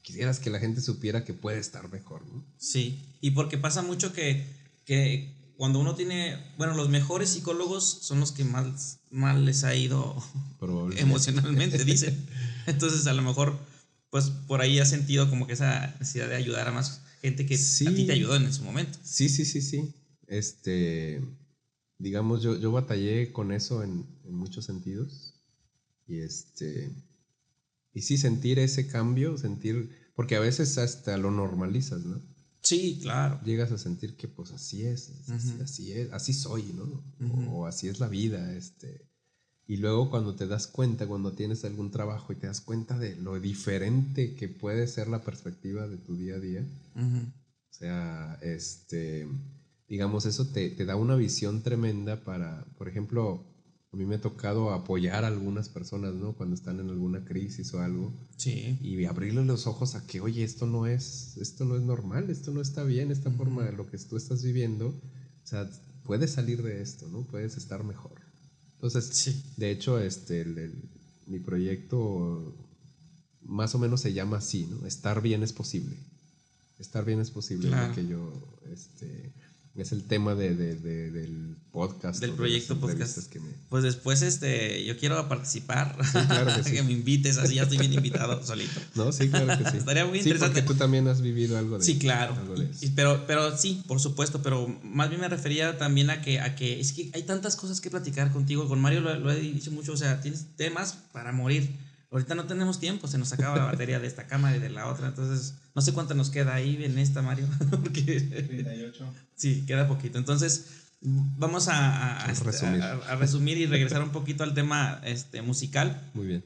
quisieras que la gente supiera que puede estar mejor, ¿no? Sí, y porque pasa mucho que, que cuando uno tiene, bueno, los mejores psicólogos son los que más mal les ha ido emocionalmente, dicen. Entonces, a lo mejor, pues por ahí has sentido como que esa necesidad de ayudar a más gente que a ti te ayudó en su momento. Sí, sí, sí, sí. Este, digamos, yo, yo batallé con eso en, en muchos sentidos. Y este, y sí, sentir ese cambio, sentir, porque a veces hasta lo normalizas, ¿no? Sí, claro. Llegas a sentir que pues así es, así, es, así soy, ¿no? o, así es la vida, este. Y luego cuando te das cuenta, cuando tienes algún trabajo y te das cuenta de lo diferente que puede ser la perspectiva de tu día a día, o sea, este, digamos, eso te, te, da una visión tremenda para, por ejemplo, mí me ha tocado apoyar a algunas personas, ¿no? Cuando están en alguna crisis o algo. Sí. Y abrirles los ojos a que, oye, esto no es, esto no es normal, esto no está bien, esta forma de lo que tú estás viviendo. O sea, puedes salir de esto, ¿no? Puedes estar mejor. Entonces, sí. de hecho, este, mi proyecto más o menos se llama así, ¿no? Estar bien es posible. Estar bien es posible, Claro. que yo, este, es el tema de, de- de- del podcast. Del de proyecto podcast. que me- Pues después, este, yo quiero participar. claro que sí. me invites, así ya estoy bien invitado solito. No, sí, claro que sí. Estaría muy Sí, interesante. porque tú también has vivido algo de Sí, claro. Y- pero, pero sí, por supuesto, pero más bien me refería también a que, a que es que hay tantas cosas que platicar contigo. Con Mario lo, lo he dicho mucho, o sea, tienes temas para morir. Ahorita no tenemos tiempo, se nos acaba la batería de esta cámara y de la otra, entonces no sé cuánto nos queda ahí en esta, Mario. Porque 38. sí, queda poquito. Entonces, vamos a, a- resumir. a- a resumir y regresar un poquito al tema este, musical. Muy bien.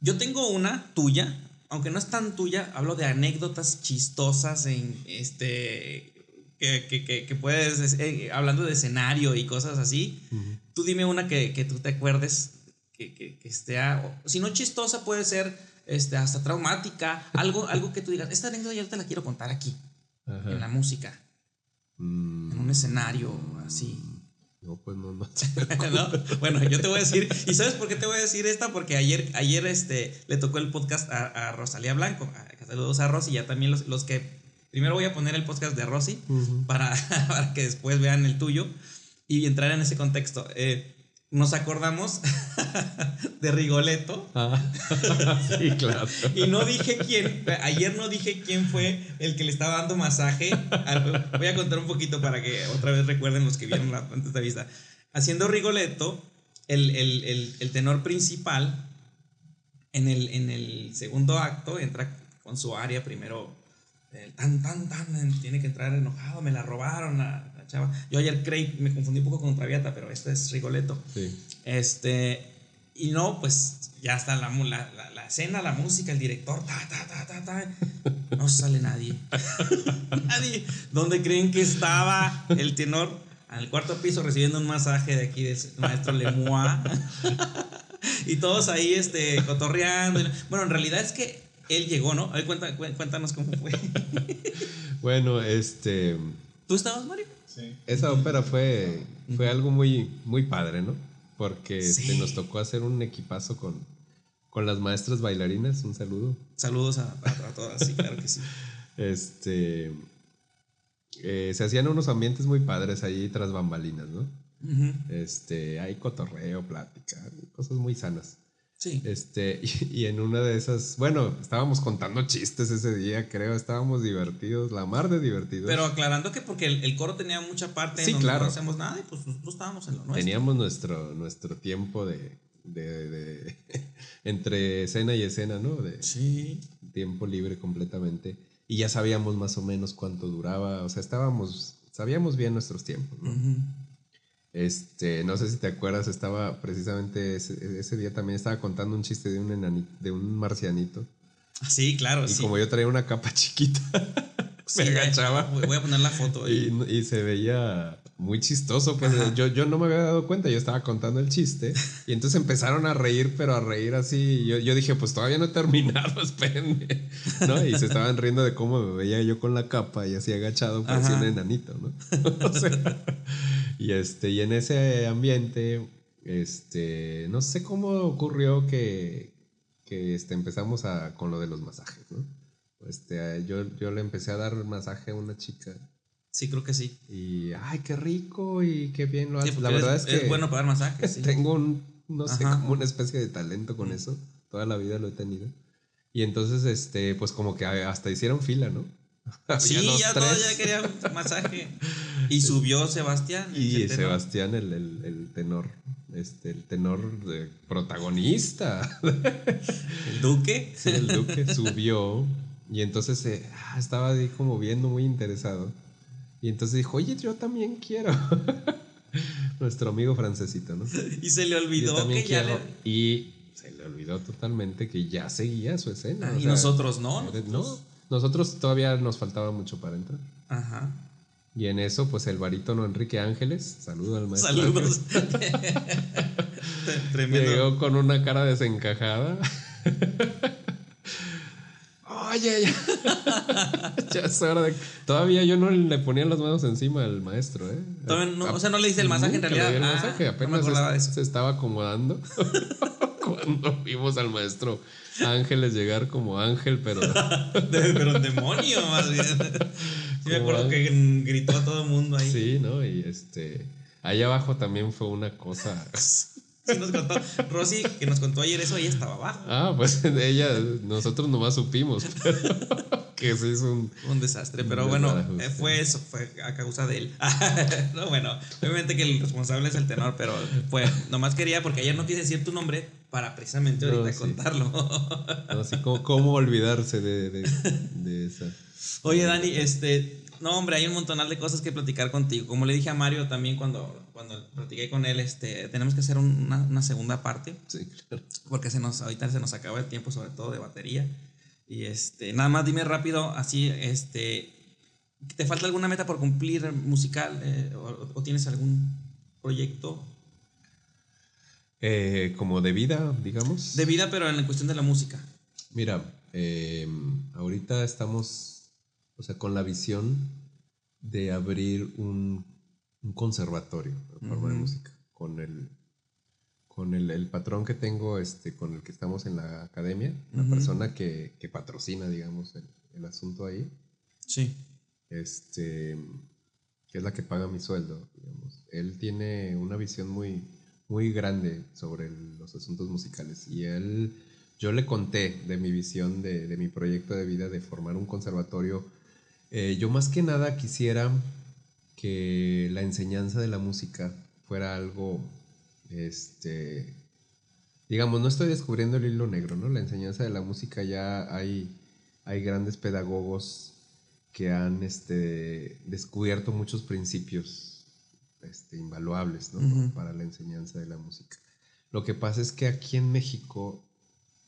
Yo tengo una tuya, aunque no es tan tuya, hablo de anécdotas chistosas en este que, que, que, que puedes, eh, hablando de escenario y cosas así. Tú dime una que, que tú te acuerdes que, que, que esté, a- si no chistosa, puede ser este, hasta traumática, algo, algo que tú digas, esta anécdota yo te la quiero contar aquí, Ajá. en la música, Mm, en un escenario así. no, pues no, no. ¿No? Bueno, yo te voy a decir, ¿y sabes por qué te voy a decir esta? Porque ayer, ayer este, le tocó el podcast a, a Rosalía Blanco. A- Saludos a Rosy, ya también los, los que. Primero voy a poner el podcast de Rosy Ujú. para, para que después vean el tuyo y entrar en ese contexto. Eh, nos acordamos de Rigoletto Ah, sí, claro. y no dije quién, ayer no dije quién fue el que le estaba dando masaje. Voy a contar un poquito para que otra vez recuerden los que vieron la entrevista. Haciendo Rigoletto, el, el- el- el tenor principal, en el, en el segundo acto, entra con su área primero. el tan, tan, tan, tiene que entrar enojado, me la robaron la, la chava. Yo ayer creí, me confundí un poco con Traviata, pero este es Rigoletto. Sí. Este, y no, pues ya está la, la, la, la escena, la música, el director, ta, ta, ta, ta, ta. No sale nadie. nadie. ¿Dónde creen que estaba el tenor? Al cuarto piso recibiendo un masaje de aquí del maestro Lemois. y todos ahí este, cotorreando. Bueno, en realidad es que él llegó, ¿no? A ver, cuéntanos cómo fue. Bueno, este. ¿Tú estabas, Mario? Sí. Esa ópera fue, fue algo muy, muy padre, ¿no? Porque este, nos tocó hacer un equipazo con, con las maestras bailarinas. Un saludo. Saludos a, a- a todas, sí, claro que sí. Este. eh, se hacían unos ambientes muy padres ahí tras bambalinas, ¿no? Este, hay cotorreo, plática, cosas muy sanas. Sí. Este, y, y en una de esas, bueno, estábamos contando chistes ese día, creo, estábamos divertidos, la mar de divertidos. Pero aclarando que porque el, el coro tenía mucha parte Sí, en donde claro. no hacíamos nada y pues nosotros estábamos en lo nuestro. Teníamos nuestro, nuestro tiempo de, de, de- entre escena y escena, ¿no? De Sí. tiempo libre completamente. Y ya sabíamos más o menos cuánto duraba, o sea, estábamos, sabíamos bien nuestros tiempos, ¿no? Ujú. Este, no sé si te acuerdas, estaba precisamente ese, ese día también estaba contando un chiste de un enani- de un marcianito. Ah, Sí, claro, Y sí. como yo traía una capa chiquita, Sí, me agachaba. Voy a poner la foto. Y, y se veía muy chistoso, pues Ajá. yo, yo no me había dado cuenta, yo estaba contando el chiste y entonces empezaron a reír, pero a reír así, yo, yo dije, pues todavía no he terminado, espérenme, ¿no? Y se estaban riendo de cómo me veía yo con la capa y así agachado, parecía un enanito, ¿no? O sea, y este, y en ese ambiente, este, no sé cómo ocurrió que, que este, empezamos a, con lo de los masajes, ¿no? Este, yo, yo le empecé a dar masaje a una chica Sí, creo que sí. y, ay, qué rico y qué bien lo Sí, porque la verdad es que bueno para dar masajes. sí. tengo un, no sé, Ajá. como una especie de talento con eso. Toda la vida lo he tenido. Y entonces, este, pues como que hasta hicieron fila, ¿no? Sí, ya tres. todos ya querían masaje. Y subió Sebastián. Y el. Sebastián, el, el- el tenor, este, el tenor de protagonista, El duque. Sí, el duque, subió. Y entonces eh, ah, estaba ahí como viendo muy interesado. Y entonces dijo, oye, yo también quiero. Nuestro amigo francesito, ¿no? Y se le olvidó que ya le. Y se le olvidó totalmente que ya seguía su escena. Ah, y sea, nosotros no. No, nosotros- todavía nos faltaba mucho para entrar. Ajá. Y en eso, pues el barítono Enrique Ángeles, saludo al maestro. Saludos. Tremendo. Llegó con una cara desencajada. Oye, ya, ya es hora de. Todavía yo no le ponía las manos encima al maestro, ¿eh? No- o sea, no le hice el masaje en Nunca le realidad. di el Ah, masaje, no me apenas acordaba se, de eso. se estaba acomodando. Cuando vimos al maestro Ángeles llegar como ángel, pero pero demonio, más bien. Sí, me acuerdo que gritó a todo el mundo ahí. sí, ¿no? Y este. Ahí abajo también fue una cosa. Sí nos contó. Rosy, que nos contó ayer eso, ella estaba abajo. Ah, pues ella, nosotros nomás supimos, que se hizo un. Un desastre, pero Un bueno, eh, fue eso, fue a causa de él. no, bueno, obviamente que el responsable es el tenor, pero fue, nomás quería, porque ayer no quise decir tu nombre para precisamente No, ahorita sí. contarlo. ¿no? Así como cómo olvidarse de, de, de esa. Oye, Dani, este, no, hombre, hay un montonal de cosas que platicar contigo. Como le dije a Mario también cuando, cuando platiqué con él, este, tenemos que hacer un- una, una segunda parte, Sí, claro. porque se nos, ahorita se nos acaba el tiempo, sobre todo de batería. Y este, nada más dime rápido, así, este, ¿te falta alguna meta por cumplir musical eh, o, o tienes algún proyecto Eh, como de vida, digamos. de vida, pero en la cuestión de la música? Mira, eh, ahorita estamos, o sea, con la visión de abrir un, un conservatorio en forma de música. Con el, con el, el patrón que tengo, este, con el que estamos en la academia, la persona que, que patrocina, digamos, el, el asunto ahí, Sí. este, que es la que paga mi sueldo, digamos. Él tiene una visión muy, muy grande sobre los asuntos musicales y él, yo le conté de mi visión, de, de mi proyecto de vida, de formar un conservatorio. Eh, yo más que nada quisiera que la enseñanza de la música fuera algo, este, digamos, no estoy descubriendo el hilo negro, ¿no? La enseñanza de la música ya hay, hay grandes pedagogos que han este, descubierto muchos principios este, invaluables para la enseñanza de la música. Lo que pasa es que aquí en México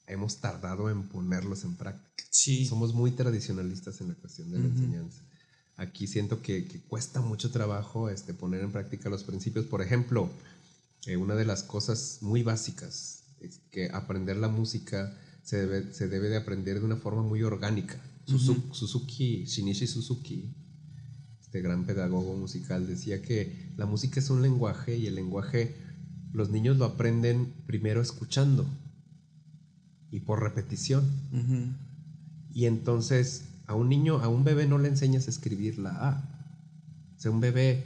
hemos tardado en ponerlos en práctica. Sí. Somos muy tradicionalistas en la cuestión de la enseñanza. Aquí siento que, que cuesta mucho trabajo este, poner en práctica los principios. Por ejemplo, eh, una de las cosas muy básicas es que aprender la música se debe, se debe de aprender de una forma muy orgánica. Suzu- Suzuki, Shinichi Suzuki, este gran pedagogo musical, decía que la música es un lenguaje y el lenguaje los niños lo aprenden primero escuchando y por repetición. Y entonces a un niño, a un bebé no le enseñas a escribir la A. O sea, un bebé,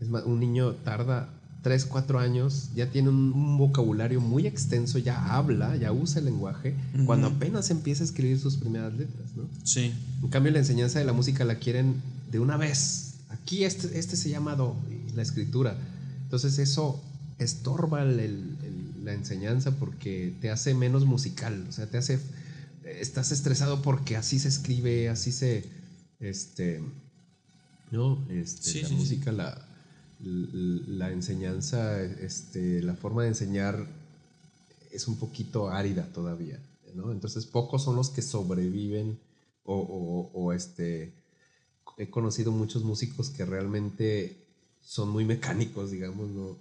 es más, un niño tarda 3, 4 años, ya tiene un, un vocabulario muy extenso, ya habla, ya usa el lenguaje, cuando apenas empieza a escribir sus primeras letras, ¿no? Sí. En cambio, la enseñanza de la música la quieren de una vez. Aquí este, este se llama do, la escritura. Entonces eso estorba el- la enseñanza porque te hace menos musical. O sea, te hace... Estás estresado porque así se escribe, así se... Este... ¿No? Este, Sí, la sí, sí. música, la, la enseñanza, este, la forma de enseñar es un poquito árida todavía, ¿no? Entonces pocos son los que sobreviven o, o- o, este, he conocido muchos músicos que realmente son muy mecánicos, digamos, no,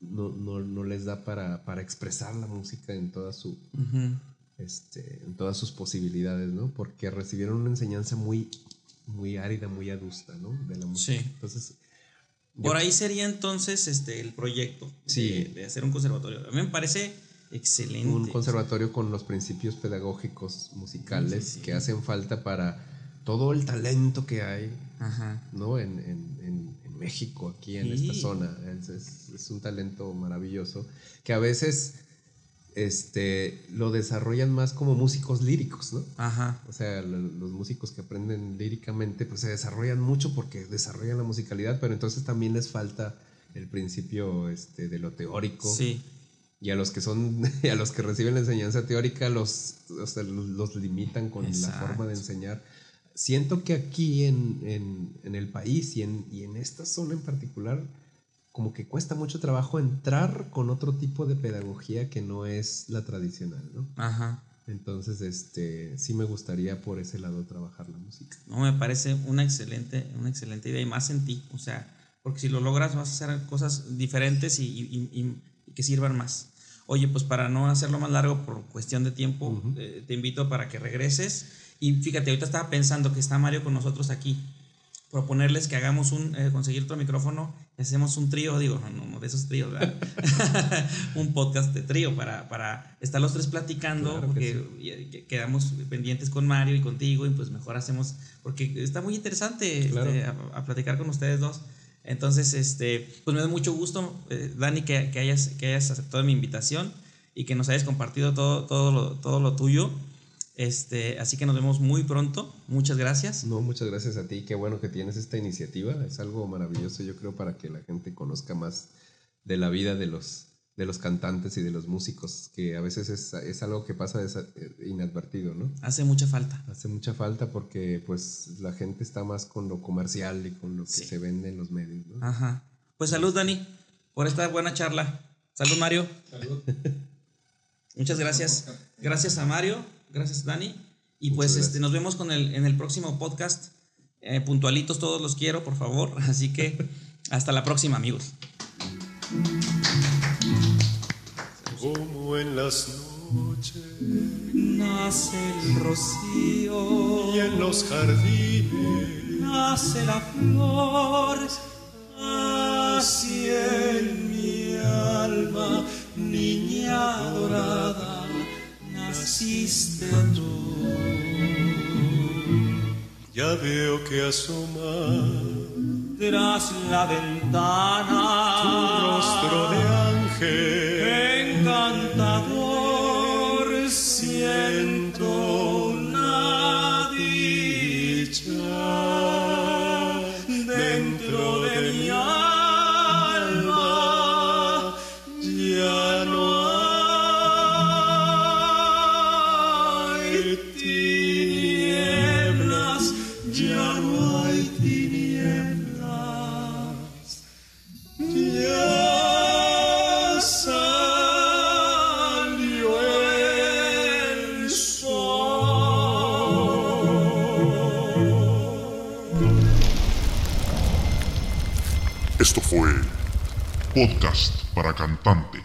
no, no, no les da para, para expresar la música en toda su, este, en todas sus posibilidades, ¿no? Porque recibieron una enseñanza muy, muy árida, muy adusta, ¿no? De la música. Sí. Entonces, Por ahí sería entonces este el proyecto Sí. de, de hacer un conservatorio. A mí me parece excelente. un conservatorio con los principios pedagógicos musicales Sí, sí, sí. que hacen falta para todo el talento que hay Ajá. ¿no? en, en- en- en México, aquí en Sí. esta zona. Es, es- es un talento maravilloso que a veces este, lo desarrollan más como músicos líricos, ¿no? Ajá. O sea, lo- los músicos que aprenden líricamente, pues se desarrollan mucho porque desarrollan la musicalidad, pero entonces también les falta el principio este, de lo teórico. Sí. Y a los que son, a los que reciben la enseñanza teórica, los, o sea, los, los limitan con la forma de enseñar. Siento que aquí en, en- en el país y en, y en esta zona en particular, como que cuesta mucho trabajo entrar con otro tipo de pedagogía que no es la tradicional, ¿no? Ajá. Entonces, este, sí me gustaría por ese lado trabajar la música. No, me parece una excelente, una excelente idea y más en ti. O sea, porque si lo logras vas a hacer cosas diferentes y, y- y- que sirvan más. Oye, pues para no hacerlo más largo por cuestión de tiempo, Ujú. eh, te invito para que regreses. Y fíjate, ahorita estaba pensando que está Mario con nosotros aquí. Proponerles que hagamos un, eh, conseguir otro micrófono hacemos un trío, digo, no, no, no de esos tríos, ¿verdad? un podcast de trío para, para estar los tres platicando, Claro que porque ya- ya quedamos pendientes con Mario y contigo y pues mejor hacemos, porque está muy interesante este, Claro. a, a platicar con ustedes dos. Entonces, este, pues me da mucho gusto, eh, Dani, que, que hayas, que hayas aceptado mi invitación y que nos hayas compartido todo, todo, lo, todo lo tuyo. Este, así que nos vemos muy pronto. Muchas gracias. No, muchas gracias a ti. Qué bueno que tienes esta iniciativa. Es algo maravilloso, yo creo, para que la gente conozca más de la vida de los, de los cantantes y de los músicos, que a veces es, es algo que pasa eh, inadvertido, ¿no? Hace mucha falta. Hace mucha falta porque pues la gente está más con lo comercial y con lo que Sí. se vende en los medios, ¿no? Ajá. Pues salud, Dani, por esta buena charla. Salud, Mario. Muchas gracias. Gracias a Mario, gracias, Dani. Y pues Muchas este, nos vemos con el, en el próximo podcast. Eh, puntualitos todos los quiero, por favor. Así que hasta la próxima, amigos. como en las noches Nace el rocío, y en los jardines, nace la flor, así en naciste tú. Ya veo que asoma tras la ventana. tu rostro de ángel Podcast para Cantantes.